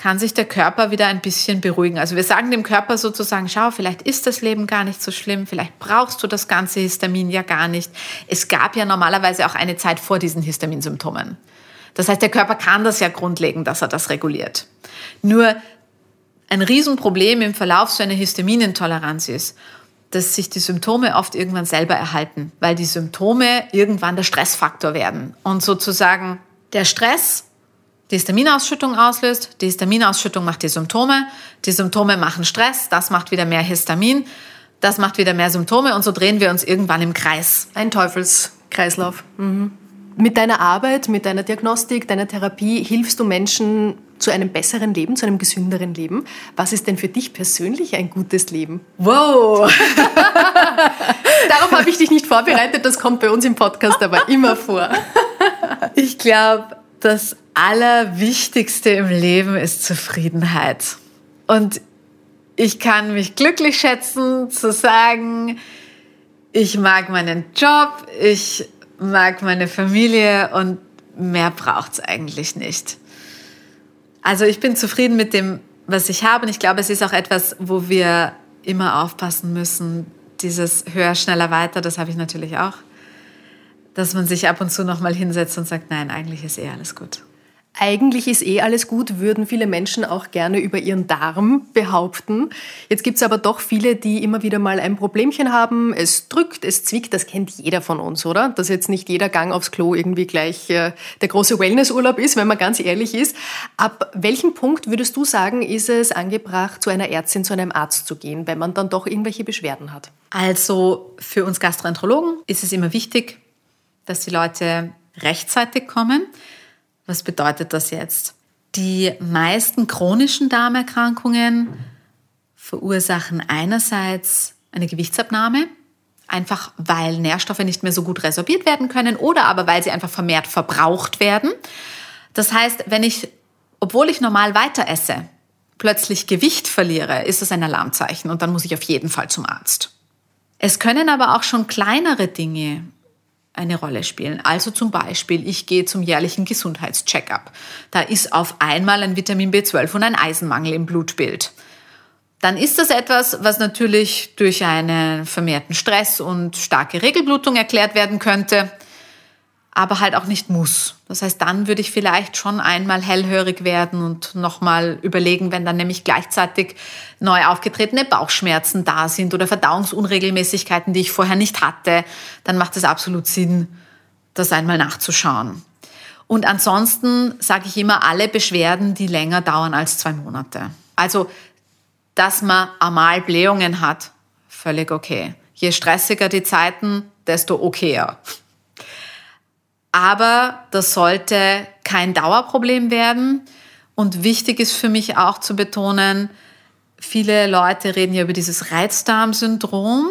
kann sich der Körper wieder ein bisschen beruhigen. Also wir sagen dem Körper sozusagen, schau, vielleicht ist das Leben gar nicht so schlimm, vielleicht brauchst du das ganze Histamin ja gar nicht. Es gab ja normalerweise auch eine Zeit vor diesen Histaminsymptomen. Das heißt, der Körper kann das ja grundlegend, dass er das reguliert. Nur ein Riesenproblem im Verlauf so einer Histaminintoleranz ist, dass sich die Symptome oft irgendwann selber erhalten, weil die Symptome irgendwann der Stressfaktor werden. Und sozusagen der Stress die Histaminausschüttung auslöst. Die Histaminausschüttung macht die Symptome. Die Symptome machen Stress. Das macht wieder mehr Histamin. Das macht wieder mehr Symptome. Und so drehen wir uns irgendwann im Kreis. Ein Teufelskreislauf. Mhm. Mit deiner Arbeit, mit deiner Diagnostik, deiner Therapie hilfst du Menschen zu einem besseren Leben, zu einem gesünderen Leben. Was ist denn für dich persönlich ein gutes Leben? Wow! [LAUGHS] [LAUGHS] Darauf habe ich dich nicht vorbereitet, das kommt bei uns im Podcast aber immer vor. ich glaube, das Allerwichtigste im Leben ist Zufriedenheit. Und ich kann mich glücklich schätzen zu sagen, ich mag meinen Job, ich mag meine Familie und mehr braucht es eigentlich nicht. Also ich bin zufrieden mit dem, was ich habe und ich glaube, es ist auch etwas, wo wir immer aufpassen müssen. Dieses höher, schneller, weiter, das habe ich natürlich auch dass man sich ab und zu noch mal hinsetzt und sagt, nein, eigentlich ist eh alles gut. Eigentlich ist eh alles gut, würden viele Menschen auch gerne über ihren Darm behaupten. Jetzt gibt es aber doch viele, die immer wieder mal ein Problemchen haben. Es drückt, es zwickt, das kennt jeder von uns, oder? Dass jetzt nicht jeder Gang aufs Klo irgendwie gleich äh, der große Wellnessurlaub ist, wenn man ganz ehrlich ist. Ab welchem Punkt würdest du sagen, ist es angebracht, zu einer Ärztin, zu einem Arzt zu gehen, wenn man dann doch irgendwelche Beschwerden hat? Also für uns Gastroenterologen ist es immer wichtig, dass die Leute rechtzeitig kommen. Was bedeutet das jetzt? Die meisten chronischen Darmerkrankungen verursachen einerseits eine Gewichtsabnahme, einfach weil Nährstoffe nicht mehr so gut resorbiert werden können oder aber weil sie einfach vermehrt verbraucht werden. Das heißt, wenn ich, obwohl ich normal weiter esse, plötzlich Gewicht verliere, ist das ein Alarmzeichen und dann muss ich auf jeden Fall zum Arzt. Es können aber auch schon kleinere Dinge eine Rolle spielen. Also zum Beispiel, ich gehe zum jährlichen Gesundheitscheckup. Da ist auf einmal ein Vitamin B12 und ein Eisenmangel im Blutbild. Dann ist das etwas, was natürlich durch einen vermehrten Stress und starke Regelblutung erklärt werden könnte aber halt auch nicht muss. Das heißt, dann würde ich vielleicht schon einmal hellhörig werden und nochmal überlegen, wenn dann nämlich gleichzeitig neu aufgetretene Bauchschmerzen da sind oder Verdauungsunregelmäßigkeiten, die ich vorher nicht hatte, dann macht es absolut Sinn, das einmal nachzuschauen. Und ansonsten sage ich immer alle Beschwerden, die länger dauern als zwei Monate. Also, dass man einmal Blähungen hat, völlig okay. Je stressiger die Zeiten, desto okayer. Aber das sollte kein Dauerproblem werden. Und wichtig ist für mich auch zu betonen, viele Leute reden ja über dieses Reizdarmsyndrom.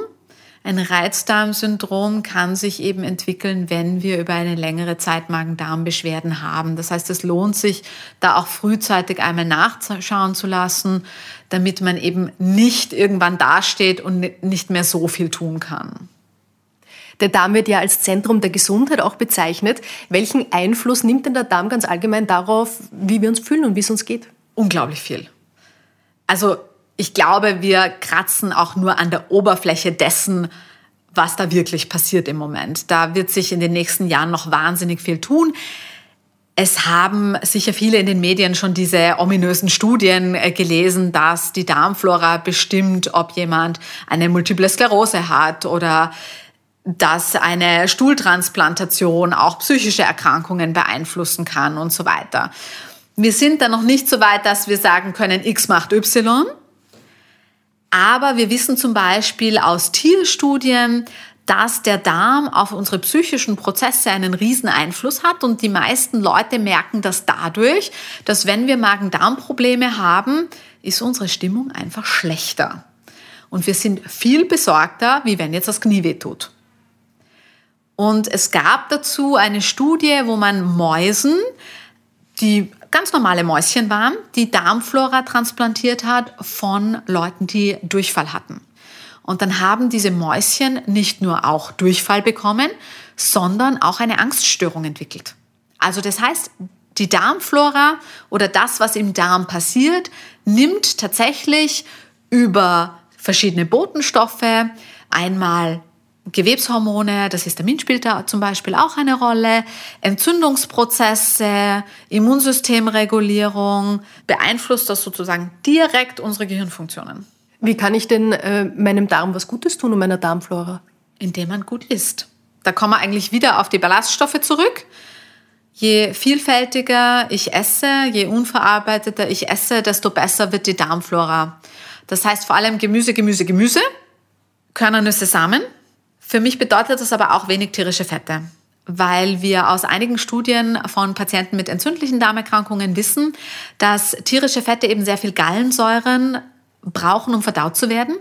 Ein Reizdarmsyndrom kann sich eben entwickeln, wenn wir über eine längere Zeit Magen-Darm-Beschwerden haben. Das heißt, es lohnt sich, da auch frühzeitig einmal nachschauen zu lassen, damit man eben nicht irgendwann dasteht und nicht mehr so viel tun kann. Der Darm wird ja als Zentrum der Gesundheit auch bezeichnet. Welchen Einfluss nimmt denn der Darm ganz allgemein darauf, wie wir uns fühlen und wie es uns geht? Unglaublich viel. Also ich glaube, wir kratzen auch nur an der Oberfläche dessen, was da wirklich passiert im Moment. Da wird sich in den nächsten Jahren noch wahnsinnig viel tun. Es haben sicher viele in den Medien schon diese ominösen Studien äh, gelesen, dass die Darmflora bestimmt, ob jemand eine multiple Sklerose hat oder dass eine Stuhltransplantation auch psychische Erkrankungen beeinflussen kann und so weiter. Wir sind da noch nicht so weit, dass wir sagen können, X macht Y. Aber wir wissen zum Beispiel aus Tierstudien, dass der Darm auf unsere psychischen Prozesse einen riesen Einfluss hat und die meisten Leute merken das dadurch, dass wenn wir Magen-Darm-Probleme haben, ist unsere Stimmung einfach schlechter. Und wir sind viel besorgter, wie wenn jetzt das Knie wehtut. Und es gab dazu eine Studie, wo man Mäusen, die ganz normale Mäuschen waren, die Darmflora transplantiert hat von Leuten, die Durchfall hatten. Und dann haben diese Mäuschen nicht nur auch Durchfall bekommen, sondern auch eine Angststörung entwickelt. Also das heißt, die Darmflora oder das, was im Darm passiert, nimmt tatsächlich über verschiedene Botenstoffe einmal Gewebshormone, das Histamin spielt da zum Beispiel auch eine Rolle, Entzündungsprozesse, Immunsystemregulierung, beeinflusst das sozusagen direkt unsere Gehirnfunktionen. Wie kann ich denn äh, meinem Darm was Gutes tun und meiner Darmflora? Indem man gut isst. Da kommen wir eigentlich wieder auf die Ballaststoffe zurück. Je vielfältiger ich esse, je unverarbeiteter ich esse, desto besser wird die Darmflora. Das heißt vor allem Gemüse, Gemüse, Gemüse, Körnernüsse, Samen. Für mich bedeutet das aber auch wenig tierische Fette, weil wir aus einigen Studien von Patienten mit entzündlichen Darmerkrankungen wissen, dass tierische Fette eben sehr viel Gallensäuren brauchen, um verdaut zu werden.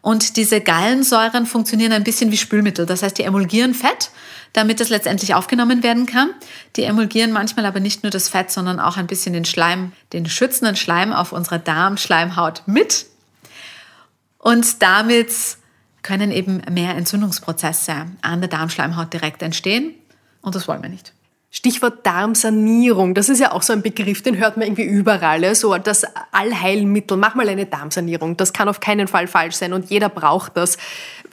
Und diese Gallensäuren funktionieren ein bisschen wie Spülmittel. Das heißt, die emulgieren Fett, damit es letztendlich aufgenommen werden kann. Die emulgieren manchmal aber nicht nur das Fett, sondern auch ein bisschen den Schleim, den schützenden Schleim auf unserer Darmschleimhaut mit. Und damit können eben mehr Entzündungsprozesse an der Darmschleimhaut direkt entstehen. Und das wollen wir nicht. Stichwort Darmsanierung, das ist ja auch so ein Begriff, den hört man irgendwie überall. So das Allheilmittel, mach mal eine Darmsanierung, das kann auf keinen Fall falsch sein und jeder braucht das.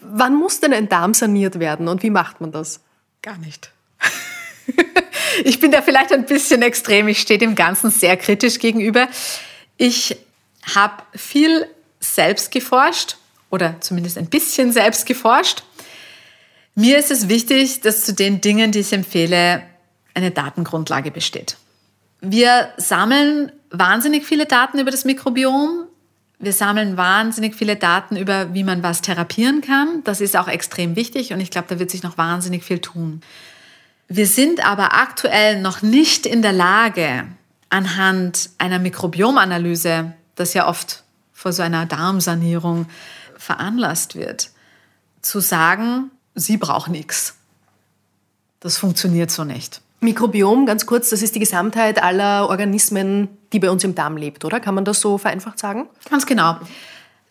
Wann muss denn ein Darm saniert werden und wie macht man das? Gar nicht. [LAUGHS] ich bin da vielleicht ein bisschen extrem, ich stehe dem Ganzen sehr kritisch gegenüber. Ich habe viel selbst geforscht oder zumindest ein bisschen selbst geforscht. Mir ist es wichtig, dass zu den Dingen, die ich empfehle, eine Datengrundlage besteht. Wir sammeln wahnsinnig viele Daten über das Mikrobiom. Wir sammeln wahnsinnig viele Daten über, wie man was therapieren kann. Das ist auch extrem wichtig und ich glaube, da wird sich noch wahnsinnig viel tun. Wir sind aber aktuell noch nicht in der Lage, anhand einer Mikrobiomanalyse, das ja oft vor so einer Darmsanierung veranlasst wird, zu sagen, Sie brauchen nichts. Das funktioniert so nicht. Mikrobiom, ganz kurz, das ist die Gesamtheit aller Organismen, die bei uns im Darm lebt, oder? Kann man das so vereinfacht sagen? Ganz genau.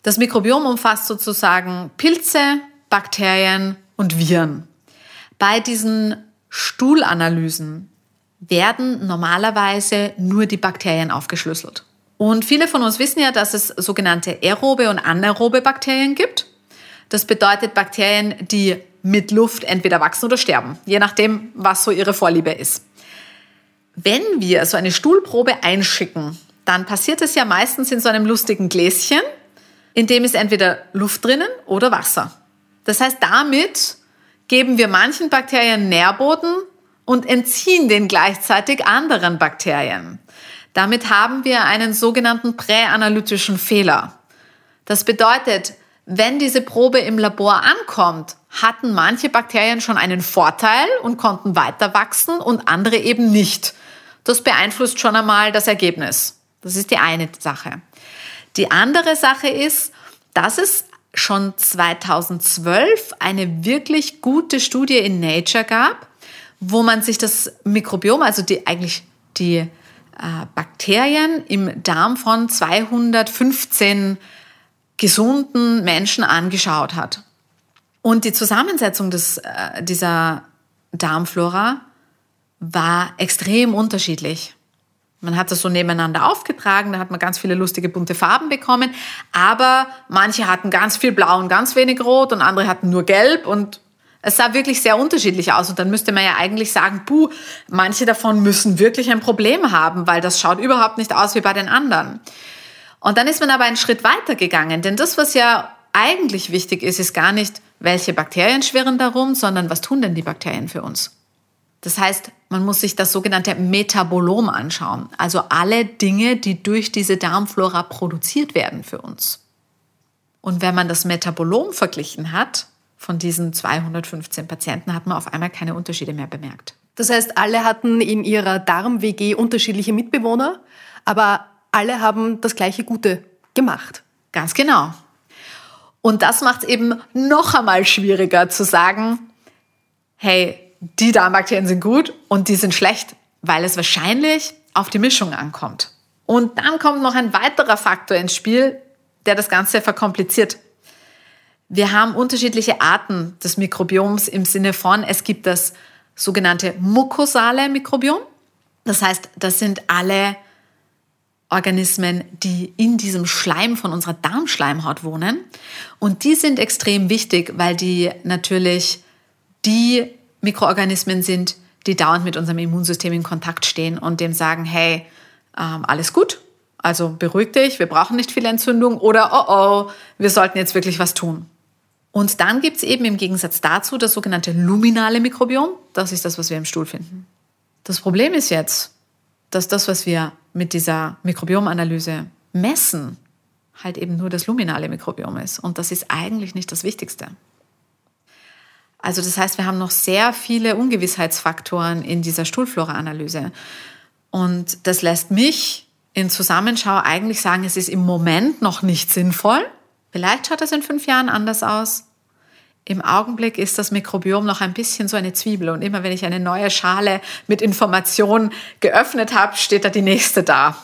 Das Mikrobiom umfasst sozusagen Pilze, Bakterien und Viren. Bei diesen Stuhlanalysen werden normalerweise nur die Bakterien aufgeschlüsselt. Und viele von uns wissen ja, dass es sogenannte aerobe und anaerobe Bakterien gibt. Das bedeutet Bakterien, die mit Luft entweder wachsen oder sterben, je nachdem, was so ihre Vorliebe ist. Wenn wir so eine Stuhlprobe einschicken, dann passiert es ja meistens in so einem lustigen Gläschen, in dem ist entweder Luft drinnen oder Wasser. Das heißt, damit geben wir manchen Bakterien Nährboden und entziehen den gleichzeitig anderen Bakterien. Damit haben wir einen sogenannten präanalytischen Fehler. Das bedeutet, wenn diese Probe im Labor ankommt, hatten manche Bakterien schon einen Vorteil und konnten weiter wachsen und andere eben nicht. Das beeinflusst schon einmal das Ergebnis. Das ist die eine Sache. Die andere Sache ist, dass es schon 2012 eine wirklich gute Studie in Nature gab, wo man sich das Mikrobiom, also die, eigentlich die Bakterien im Darm von 215 gesunden Menschen angeschaut hat. Und die Zusammensetzung des, äh, dieser Darmflora war extrem unterschiedlich. Man hat das so nebeneinander aufgetragen, da hat man ganz viele lustige bunte Farben bekommen, aber manche hatten ganz viel Blau und ganz wenig Rot und andere hatten nur Gelb und es sah wirklich sehr unterschiedlich aus und dann müsste man ja eigentlich sagen, puh, manche davon müssen wirklich ein Problem haben, weil das schaut überhaupt nicht aus wie bei den anderen. Und dann ist man aber einen Schritt weiter gegangen, denn das, was ja eigentlich wichtig ist, ist gar nicht, welche Bakterien schwirren darum, sondern was tun denn die Bakterien für uns? Das heißt, man muss sich das sogenannte Metabolom anschauen, also alle Dinge, die durch diese Darmflora produziert werden für uns. Und wenn man das Metabolom verglichen hat von diesen 215 Patienten, hat man auf einmal keine Unterschiede mehr bemerkt. Das heißt, alle hatten in ihrer Darm-WG unterschiedliche Mitbewohner, aber alle haben das gleiche Gute gemacht. Ganz genau. Und das macht es eben noch einmal schwieriger zu sagen, hey, die Darmbakterien sind gut und die sind schlecht, weil es wahrscheinlich auf die Mischung ankommt. Und dann kommt noch ein weiterer Faktor ins Spiel, der das Ganze verkompliziert. Wir haben unterschiedliche Arten des Mikrobioms im Sinne von, es gibt das sogenannte mukosale Mikrobiom. Das heißt, das sind alle Organismen, die in diesem Schleim von unserer Darmschleimhaut wohnen. Und die sind extrem wichtig, weil die natürlich die Mikroorganismen sind, die dauernd mit unserem Immunsystem in Kontakt stehen und dem sagen, hey, ähm, alles gut, also beruhig dich, wir brauchen nicht viel Entzündung oder oh oh, wir sollten jetzt wirklich was tun. Und dann gibt es eben im Gegensatz dazu das sogenannte luminale Mikrobiom. Das ist das, was wir im Stuhl finden. Das Problem ist jetzt, dass das, was wir mit dieser Mikrobiomanalyse messen, halt eben nur das luminale Mikrobiom ist. Und das ist eigentlich nicht das Wichtigste. Also das heißt, wir haben noch sehr viele Ungewissheitsfaktoren in dieser Stuhlflora-Analyse. Und das lässt mich in Zusammenschau eigentlich sagen, es ist im Moment noch nicht sinnvoll. Vielleicht schaut das in fünf Jahren anders aus. Im Augenblick ist das Mikrobiom noch ein bisschen so eine Zwiebel und immer wenn ich eine neue Schale mit Informationen geöffnet habe, steht da die nächste da.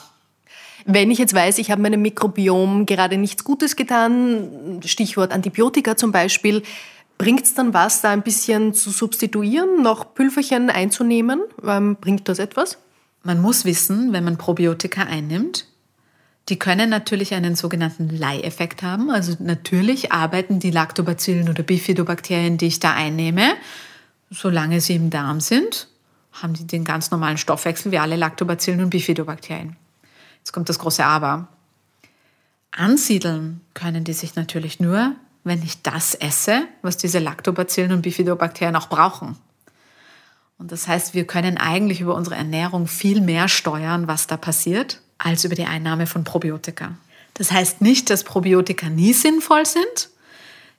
Wenn ich jetzt weiß, ich habe meinem Mikrobiom gerade nichts Gutes getan, Stichwort Antibiotika zum Beispiel, bringt es dann was, da ein bisschen zu substituieren, noch Pülverchen einzunehmen? Ähm, bringt das etwas? Man muss wissen, wenn man Probiotika einnimmt, die können natürlich einen sogenannten Leiheffekt haben. Also natürlich arbeiten die Lactobacillen oder Bifidobakterien, die ich da einnehme, solange sie im Darm sind, haben die den ganz normalen Stoffwechsel wie alle Lactobacillen und Bifidobakterien. Jetzt kommt das große Aber. Ansiedeln können die sich natürlich nur, wenn ich das esse, was diese Lactobacillen und Bifidobakterien auch brauchen. Und das heißt, wir können eigentlich über unsere Ernährung viel mehr steuern, was da passiert, als über die Einnahme von Probiotika. Das heißt nicht, dass Probiotika nie sinnvoll sind.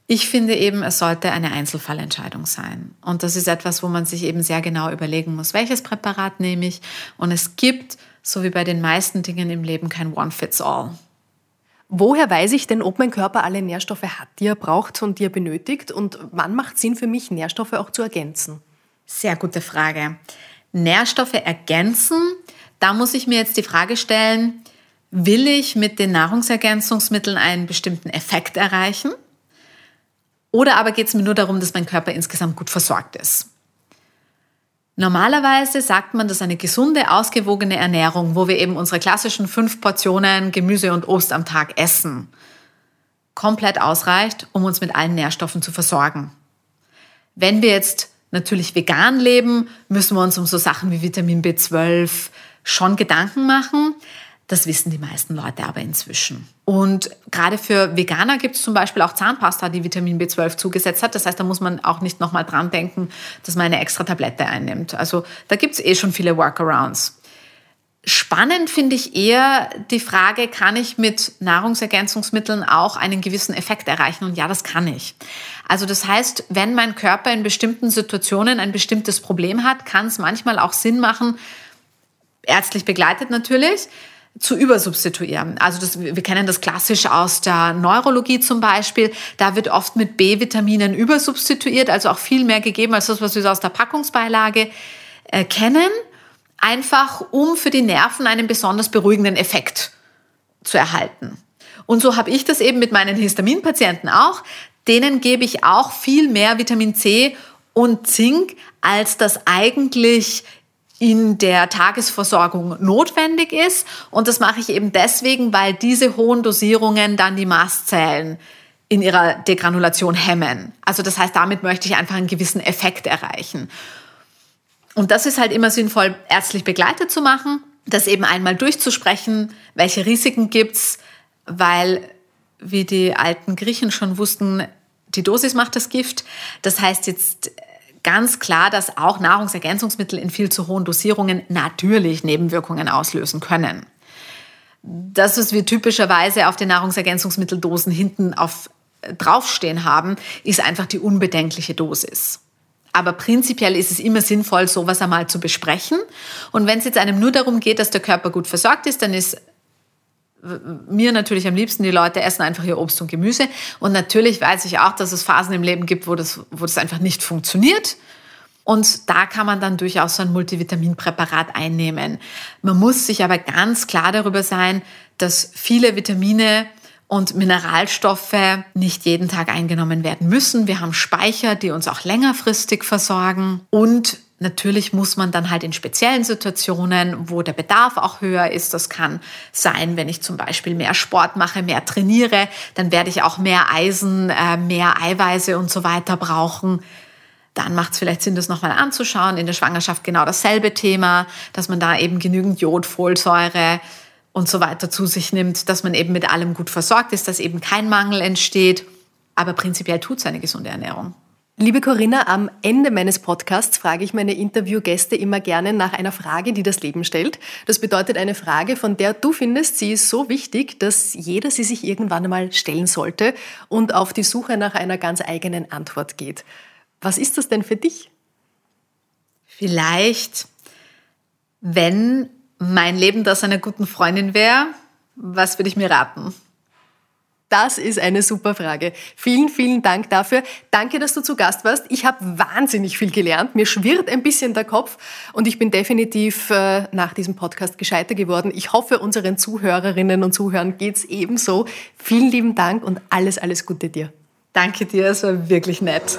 Ich finde eben, es sollte eine Einzelfallentscheidung sein. Und das ist etwas, wo man sich eben sehr genau überlegen muss, welches Präparat nehme ich. Und es gibt, so wie bei den meisten Dingen im Leben, kein One-Fits-All. Woher weiß ich denn, ob mein Körper alle Nährstoffe hat, die er braucht und die er benötigt? Und wann macht Sinn für mich, Nährstoffe auch zu ergänzen? Sehr gute Frage. Nährstoffe ergänzen da muss ich mir jetzt die Frage stellen, will ich mit den Nahrungsergänzungsmitteln einen bestimmten Effekt erreichen? Oder aber geht es mir nur darum, dass mein Körper insgesamt gut versorgt ist? Normalerweise sagt man, dass eine gesunde, ausgewogene Ernährung, wo wir eben unsere klassischen fünf Portionen Gemüse und Obst am Tag essen, komplett ausreicht, um uns mit allen Nährstoffen zu versorgen. Wenn wir jetzt natürlich vegan leben, müssen wir uns um so Sachen wie Vitamin B12, schon Gedanken machen. Das wissen die meisten Leute aber inzwischen. Und gerade für Veganer gibt es zum Beispiel auch Zahnpasta, die Vitamin B12 zugesetzt hat. Das heißt, da muss man auch nicht nochmal dran denken, dass man eine extra Tablette einnimmt. Also da gibt es eh schon viele Workarounds. Spannend finde ich eher die Frage, kann ich mit Nahrungsergänzungsmitteln auch einen gewissen Effekt erreichen? Und ja, das kann ich. Also das heißt, wenn mein Körper in bestimmten Situationen ein bestimmtes Problem hat, kann es manchmal auch Sinn machen, ärztlich begleitet natürlich, zu übersubstituieren. Also das, wir kennen das klassisch aus der Neurologie zum Beispiel. Da wird oft mit B-Vitaminen übersubstituiert, also auch viel mehr gegeben als das, was wir aus der Packungsbeilage äh, kennen, einfach um für die Nerven einen besonders beruhigenden Effekt zu erhalten. Und so habe ich das eben mit meinen Histaminpatienten auch. denen gebe ich auch viel mehr Vitamin C und Zink, als das eigentlich in der Tagesversorgung notwendig ist. Und das mache ich eben deswegen, weil diese hohen Dosierungen dann die Mastzellen in ihrer Degranulation hemmen. Also das heißt, damit möchte ich einfach einen gewissen Effekt erreichen. Und das ist halt immer sinnvoll, ärztlich begleitet zu machen, das eben einmal durchzusprechen, welche Risiken gibt's, weil, wie die alten Griechen schon wussten, die Dosis macht das Gift. Das heißt jetzt ganz klar, dass auch Nahrungsergänzungsmittel in viel zu hohen Dosierungen natürlich Nebenwirkungen auslösen können. Das, was wir typischerweise auf den Nahrungsergänzungsmitteldosen hinten auf, äh, draufstehen haben, ist einfach die unbedenkliche Dosis. Aber prinzipiell ist es immer sinnvoll, sowas einmal zu besprechen. Und wenn es jetzt einem nur darum geht, dass der Körper gut versorgt ist, dann ist mir natürlich am liebsten, die Leute essen einfach ihr Obst und Gemüse. Und natürlich weiß ich auch, dass es Phasen im Leben gibt, wo das, wo das einfach nicht funktioniert. Und da kann man dann durchaus so ein Multivitaminpräparat einnehmen. Man muss sich aber ganz klar darüber sein, dass viele Vitamine und Mineralstoffe nicht jeden Tag eingenommen werden müssen. Wir haben Speicher, die uns auch längerfristig versorgen. Und Natürlich muss man dann halt in speziellen Situationen, wo der Bedarf auch höher ist, das kann sein, wenn ich zum Beispiel mehr Sport mache, mehr trainiere, dann werde ich auch mehr Eisen, äh, mehr Eiweiße und so weiter brauchen. Dann macht es vielleicht Sinn, das nochmal anzuschauen. In der Schwangerschaft genau dasselbe Thema, dass man da eben genügend Jod, Folsäure und so weiter zu sich nimmt, dass man eben mit allem gut versorgt ist, dass eben kein Mangel entsteht. Aber prinzipiell tut es eine gesunde Ernährung. Liebe Corinna, am Ende meines Podcasts frage ich meine Interviewgäste immer gerne nach einer Frage, die das Leben stellt. Das bedeutet eine Frage, von der du findest, sie ist so wichtig, dass jeder sie sich irgendwann einmal stellen sollte und auf die Suche nach einer ganz eigenen Antwort geht. Was ist das denn für dich? Vielleicht, wenn mein Leben das einer guten Freundin wäre, was würde ich mir raten? Das ist eine super Frage. Vielen, vielen Dank dafür. Danke, dass du zu Gast warst. Ich habe wahnsinnig viel gelernt. Mir schwirrt ein bisschen der Kopf und ich bin definitiv äh, nach diesem Podcast gescheiter geworden. Ich hoffe, unseren Zuhörerinnen und Zuhörern geht's ebenso. Vielen lieben Dank und alles, alles Gute dir. Danke dir, es war wirklich nett.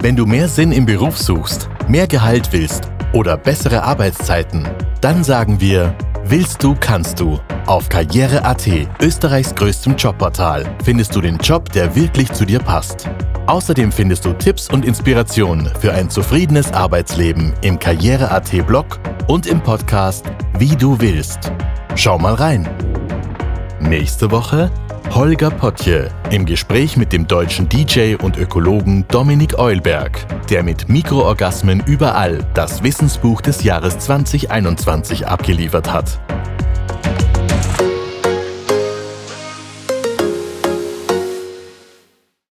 Wenn du mehr Sinn im Beruf suchst, mehr Gehalt willst oder bessere Arbeitszeiten, dann sagen wir Willst du, kannst du. Auf Karriere.at, Österreichs größtem Jobportal, findest du den Job, der wirklich zu dir passt. Außerdem findest du Tipps und Inspirationen für ein zufriedenes Arbeitsleben im Karriere.at Blog und im Podcast Wie du willst. Schau mal rein. Nächste Woche Holger Potje im Gespräch mit dem deutschen DJ und Ökologen Dominik Eulberg, der mit Mikroorgasmen überall das Wissensbuch des Jahres 2021 abgeliefert hat.